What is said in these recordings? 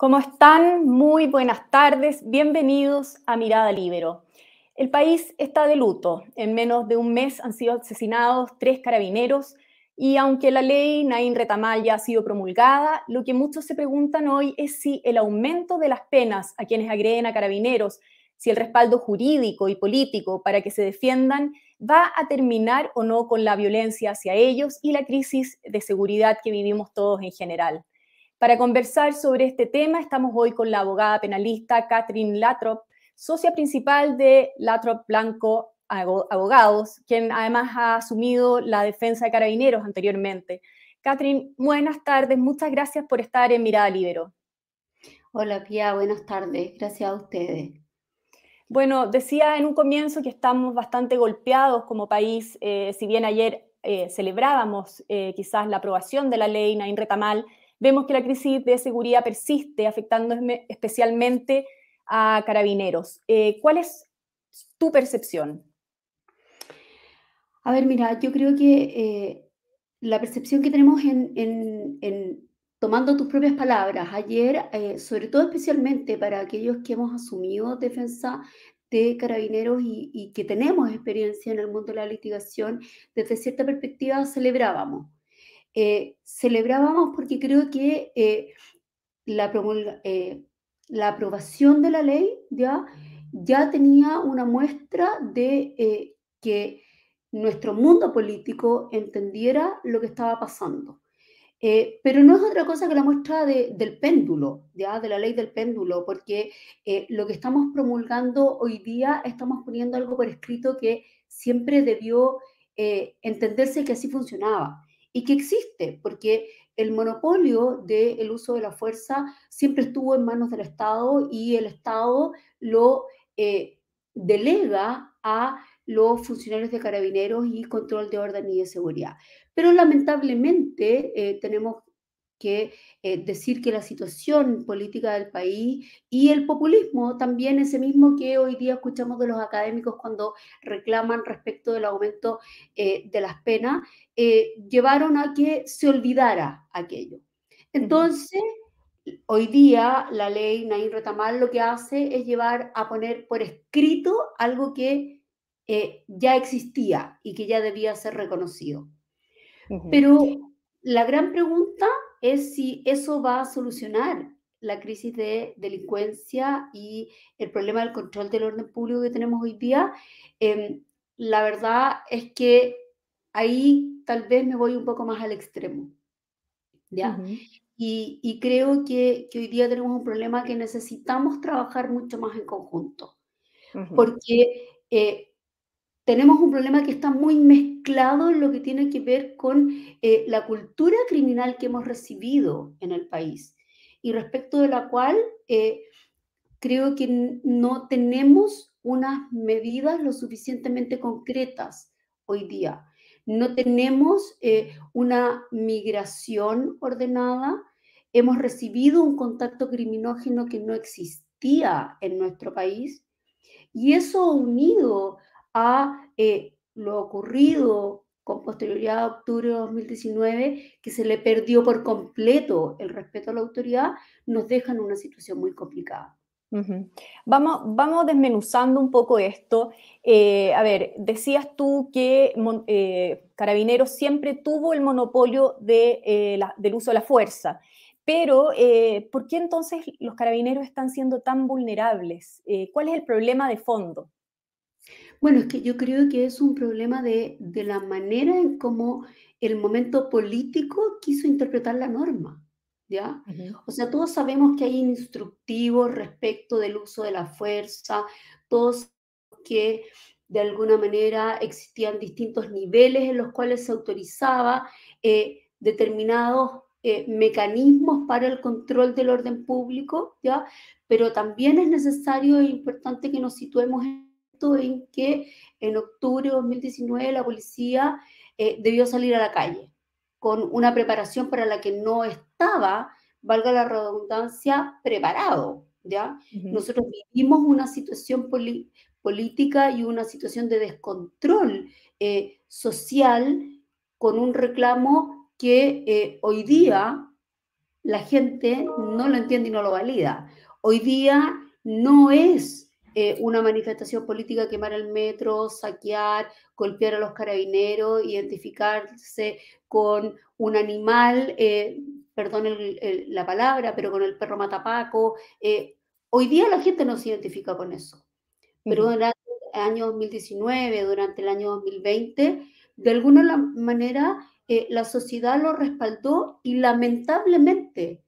¿Cómo están? Muy buenas tardes. Bienvenidos a Mirada Libero. El país está de luto. En menos de un mes han sido asesinados tres carabineros y aunque la ley Naín Retamal ya ha sido promulgada, lo que muchos se preguntan hoy es si el aumento de las penas a quienes agreden a carabineros, si el respaldo jurídico y político para que se defiendan va a terminar o no con la violencia hacia ellos y la crisis de seguridad que vivimos todos en general. Para conversar sobre este tema, estamos hoy con la abogada penalista Catherine Latrop, socia principal de Latrop Blanco Abogados, quien además ha asumido la defensa de carabineros anteriormente. Catherine, buenas tardes, muchas gracias por estar en Mirada Libero. Hola Pia, buenas tardes, gracias a ustedes. Bueno, decía en un comienzo que estamos bastante golpeados como país, eh, si bien ayer eh, celebrábamos eh, quizás la aprobación de la ley Nain Retamal, vemos que la crisis de seguridad persiste, afectando especialmente a carabineros. Eh, ¿Cuál es tu percepción? A ver, mira, yo creo que eh, la percepción que tenemos en, tomando tus propias palabras, ayer, eh, sobre todo especialmente para aquellos que hemos asumido defensa de carabineros y, y, que tenemos experiencia en el mundo de la litigación, desde cierta perspectiva celebrábamos. Eh, celebrábamos porque creo que eh, la, eh, la, aprobación de la ley ya, ya tenía una muestra de que nuestro mundo político entendiera lo que estaba pasando. pero no es otra cosa que la muestra del péndulo, de la ley del péndulo, porque lo que estamos promulgando hoy día estamos poniendo algo por escrito que siempre debió entenderse que así funcionaba y que existe, porque el monopolio del uso de la fuerza siempre estuvo en manos del Estado y el Estado lo eh, delega a los funcionarios de carabineros y control de orden y de seguridad. Pero lamentablemente eh, tenemos que eh, decir que la situación política del país y el populismo también ese mismo que hoy día escuchamos de los académicos cuando reclaman respecto del aumento eh, de las penas, eh, llevaron a que se olvidara aquello. Entonces, hoy día la ley Nain Retamal lo que hace es llevar a poner por escrito algo que ya existía y que ya debía ser reconocido. Pero la gran pregunta es si eso va a solucionar la crisis de delincuencia y el problema del control del orden público que tenemos hoy día. Em, la verdad es que ahí tal vez me voy un poco más al extremo. ¿ya? y, creo que, hoy día tenemos un problema que necesitamos trabajar mucho más en conjunto. Porque eh, tenemos un problema que está muy mezclado en lo que tiene que ver con eh, la cultura criminal que hemos recibido en el país y respecto de la cual eh, creo que no tenemos unas medidas lo suficientemente concretas hoy día. No tenemos eh, una migración ordenada, hemos recibido un contacto criminógeno que no existía en nuestro país y eso unido a eh, lo ocurrido con posterioridad a octubre de 2019, que se le perdió por completo el respeto a la autoridad, nos deja en una situación muy complicada. vamos, vamos desmenuzando un poco esto. Eh, a ver, decías tú que eh, Carabineros siempre tuvo el monopolio de, del uso de la fuerza, pero ¿por qué entonces los carabineros están siendo tan vulnerables? ¿Cuál es el problema de fondo? Bueno, es que yo creo que es un problema de, la manera en cómo el momento político quiso interpretar la norma, ¿ya? O sea, todos sabemos que hay instructivos respecto del uso de la fuerza, todos que de alguna manera existían distintos niveles en los cuales se autorizaba eh, determinados eh, mecanismos para el control del orden público, ¿ya? Pero también es necesario e importante que nos situemos en en que en octubre de 2019 la policía eh, debió salir a la calle con una preparación para la que no estaba, valga la redundancia, preparado. ¿ya? Nosotros vivimos una situación política y una situación de descontrol eh, social con un reclamo que eh, hoy día la gente no lo entiende y no lo valida. Hoy día no es eh, una manifestación política quemar el metro, saquear, golpear a los carabineros, identificarse con un animal, eh, perdón la palabra, pero con el perro matapaco. Eh, hoy día la gente no se identifica con eso. Pero durante el año 2019, durante el año 2020, de alguna manera la sociedad lo respaldó y lamentablemente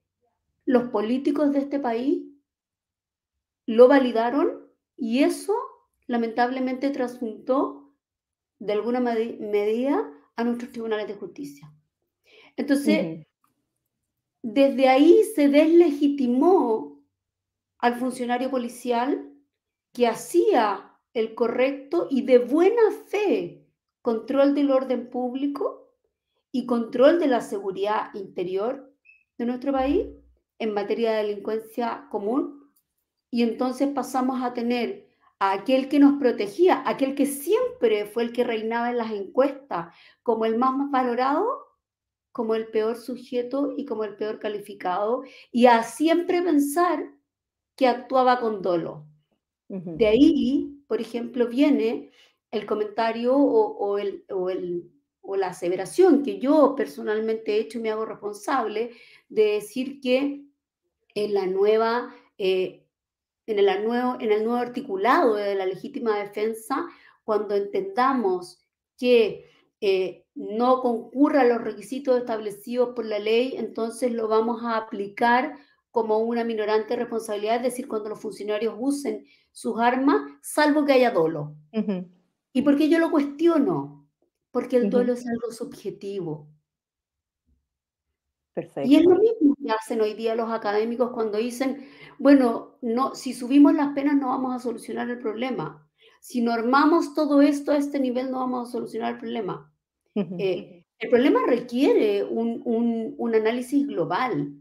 los políticos de este país lo validaron y eso lamentablemente trasunto de alguna medida a nuestros tribunales de justicia. Entonces, desde ahí se deslegitimó al funcionario policial que hacía el correcto y de buena fe control del orden público y control de la seguridad interior de nuestro país en materia de delincuencia común y entonces pasamos a tener a aquel que nos protegía, aquel que siempre fue el que reinaba en las encuestas, como el más, valorado, como el peor sujeto y como el peor calificado, y a siempre pensar que actuaba con dolo. De ahí, por ejemplo, viene el comentario o, el, o, el, o, la aseveración que yo personalmente he hecho y me hago responsable de decir que en la nueva eh, en el, nuevo, en el nuevo articulado de la legítima defensa, cuando entendamos que eh, no concurra los requisitos establecidos por la ley, entonces lo vamos a aplicar como una minorante responsabilidad, es decir, cuando los funcionarios usen sus armas, salvo que haya dolo. ¿Y por qué yo lo cuestiono? Porque el dolo es algo subjetivo. Y es lo mismo que hacen hoy día los académicos cuando dicen, bueno, no, si subimos las penas no vamos a solucionar el problema. Si normamos todo esto a este nivel no vamos a solucionar el problema. Eh, el problema requiere un, análisis global.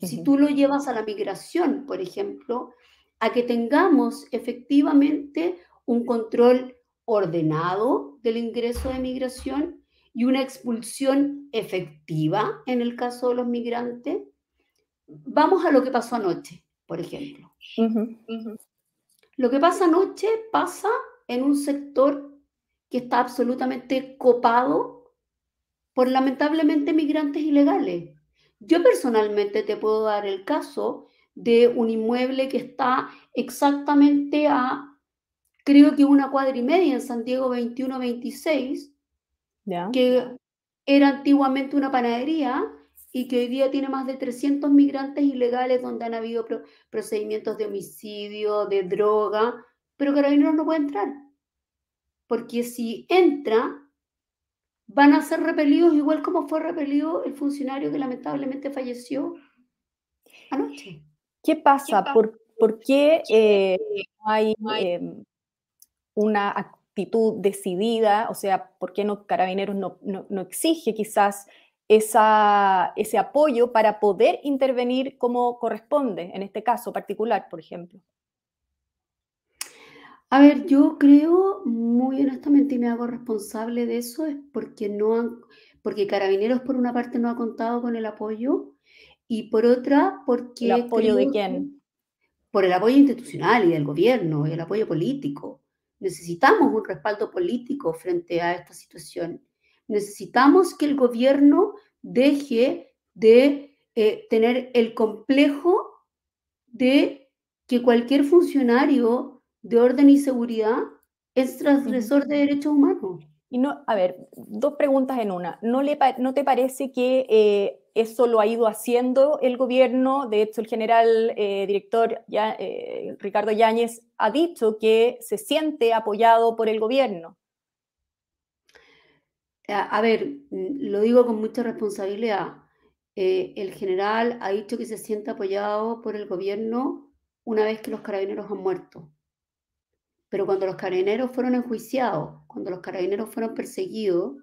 Si tú lo llevas a la migración, por ejemplo, a que tengamos efectivamente un control ordenado del ingreso de migración y una expulsión efectiva en el caso de los migrantes. Vamos a lo que pasó anoche, por ejemplo. Lo que pasa anoche pasa en un sector que está absolutamente copado por lamentablemente migrantes ilegales. Yo personalmente te puedo dar el caso de un inmueble que está exactamente a, creo que una cuadra y media en Santiago 2126, que era antiguamente una panadería y que hoy día tiene más de 300 migrantes ilegales donde han habido procedimientos de homicidio, de droga, pero Carabineros no puede entrar. Porque si entra, van a ser repelidos igual como fue repelido el funcionario que lamentablemente falleció anoche. ¿Qué pasa? ¿Por, qué eh, no hay em, una decidida, o sea, ¿por qué no Carabineros no, no, exige quizás esa, ese apoyo para poder intervenir como corresponde, en este caso particular, por ejemplo? A ver, yo creo muy honestamente y me hago responsable de eso es porque no han, porque Carabineros por una parte no ha contado con el apoyo y por otra porque el apoyo de quién? Por el apoyo institucional y del gobierno y el apoyo político. Necesitamos un respaldo político frente a esta situación. Necesitamos que el gobierno deje de eh, tener el complejo de que cualquier funcionario de orden y seguridad es transgresor de derechos humanos. Y no, a ver, dos preguntas en una. ¿No, le, no te parece que eh, eso lo ha ido haciendo el gobierno? De hecho, el general eh, director ya, eh, Ricardo Yáñez ha dicho que se siente apoyado por el gobierno. A, ver, lo digo con mucha responsabilidad. el general ha dicho que se siente apoyado por el gobierno una vez que los carabineros han muerto. Pero cuando los carabineros fueron enjuiciados, cuando los carabineros fueron perseguidos,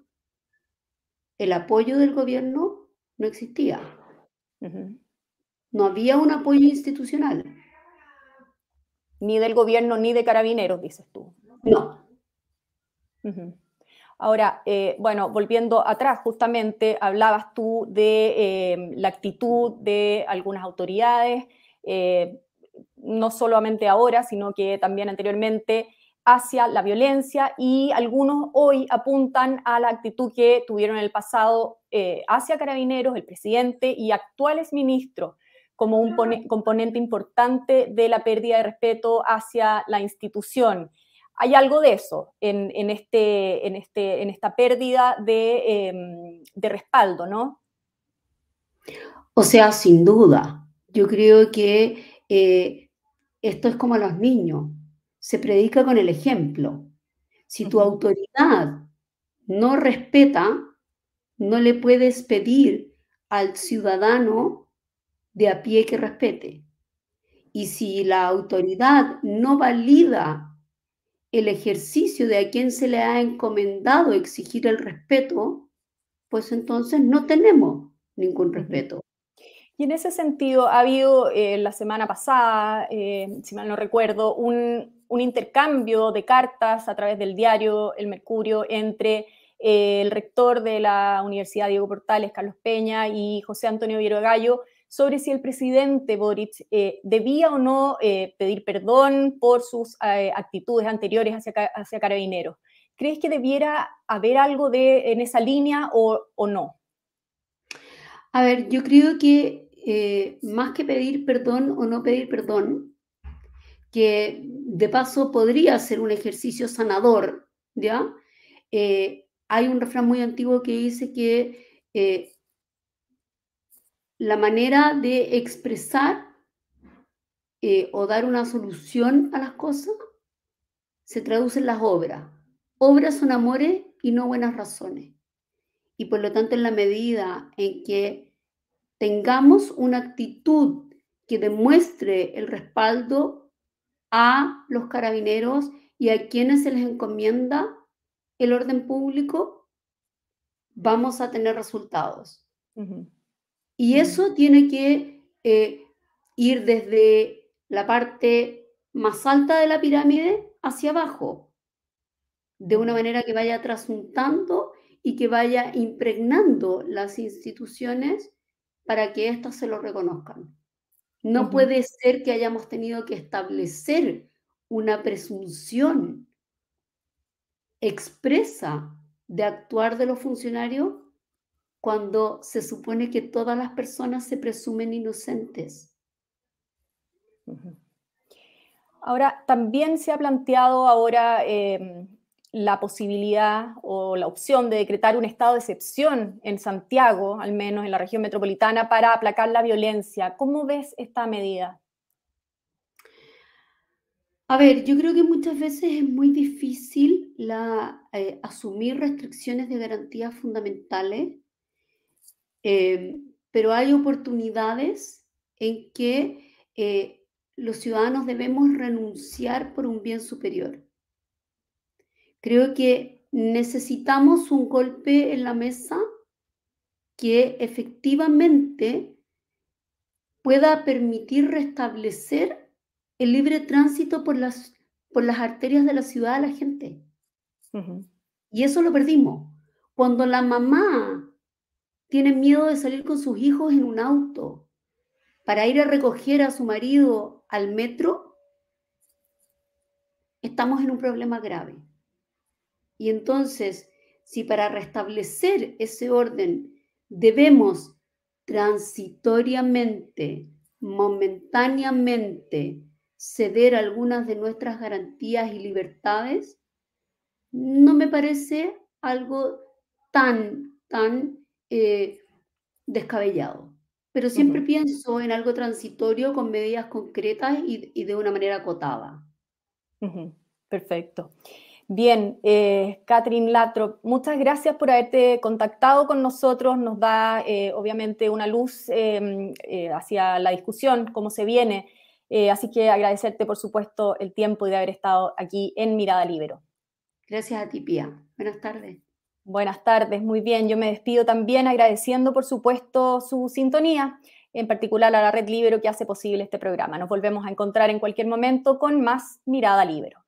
el apoyo del gobierno no existía. No había un apoyo institucional. Ni del gobierno ni de carabineros, dices tú. No. Ahora, eh, bueno, volviendo atrás, justamente hablabas tú de em, la actitud de algunas autoridades, eh, no solamente ahora, sino que también anteriormente, hacia la violencia y algunos hoy apuntan a la actitud que tuvieron en el pasado eh, hacia carabineros, el presidente y actuales ministros como un componente importante de la pérdida de respeto hacia la institución hay algo de eso en, este, en, este, en esta pérdida de, em, de, respaldo, ¿no? O sea, sin duda. Yo creo que eh, esto es como a los niños. Se predica con el ejemplo. Si tu autoridad no respeta, no le puedes pedir al ciudadano de a pie que respete. Y si la autoridad no valida el ejercicio de a quien se le ha encomendado exigir el respeto, pues entonces no tenemos ningún respeto. Y en ese sentido, ha habido eh, la semana pasada, eh, si mal no recuerdo, un, intercambio de cartas a través del diario El Mercurio entre eh, el rector de la Universidad Diego Portales, Carlos Peña, y José Antonio Viero Gallo, sobre si el presidente Boric debía o no pedir perdón por sus actitudes anteriores hacia, hacia Carabineros. ¿Crees que debiera haber algo de, en esa línea o, o no? A ver, yo creo que más que pedir perdón o no pedir perdón, que de paso podría ser un ejercicio sanador, ¿ya? hay un refrán muy antiguo que dice que la manera de expresar eh, o dar una solución a las cosas se traduce en las obras. Obras son amores y no buenas razones. Y por lo tanto, en la medida en que tengamos una actitud que demuestre el respaldo a los carabineros y a quienes se les encomienda el orden público, vamos a tener resultados. Y eso tiene que eh, ir desde la parte más alta de la pirámide hacia abajo, de una manera que vaya trasuntando y que vaya impregnando las instituciones para que éstas se lo reconozcan. No puede ser que hayamos tenido que establecer una presunción expresa de actuar de los funcionarios cuando se supone que todas las personas se presumen inocentes. Ahora, también se ha planteado ahora em, la posibilidad o la opción de decretar un estado de excepción en Santiago, al menos en la región metropolitana, para aplacar la violencia. ¿Cómo ves esta medida? A ver, yo creo que muchas veces es muy difícil eh, asumir restricciones de garantías fundamentales Em, pero hay oportunidades en que eh, los ciudadanos debemos renunciar por un bien superior. Creo que necesitamos un golpe en la mesa que efectivamente pueda permitir restablecer el libre tránsito por las, por las arterias de la ciudad a la gente. Y eso lo perdimos. Cuando la mamá tienen miedo de salir con sus hijos en un auto para ir a recoger a su marido al metro, estamos en un problema grave. Y entonces, si para restablecer ese orden debemos transitoriamente, momentáneamente, ceder algunas de nuestras garantías y libertades, no me parece algo tan, tan eh, descabellado. Pero siempre pienso en algo transitorio con medidas concretas y, de una manera acotada. Perfecto. Bien, eh, Catherine Latro, muchas gracias por haberte contactado con nosotros. Nos da eh, obviamente una luz em, hacia la discusión, cómo se viene. así que agradecerte, por supuesto, el tiempo y de haber estado aquí en Mirada Libero. Gracias a ti, Pía. Buenas tardes. Buenas tardes, muy bien. Yo me despido también agradeciendo, por supuesto, su sintonía, en particular a la Red Libero que hace posible este programa. Nos volvemos a encontrar en cualquier momento con más Mirada Libero.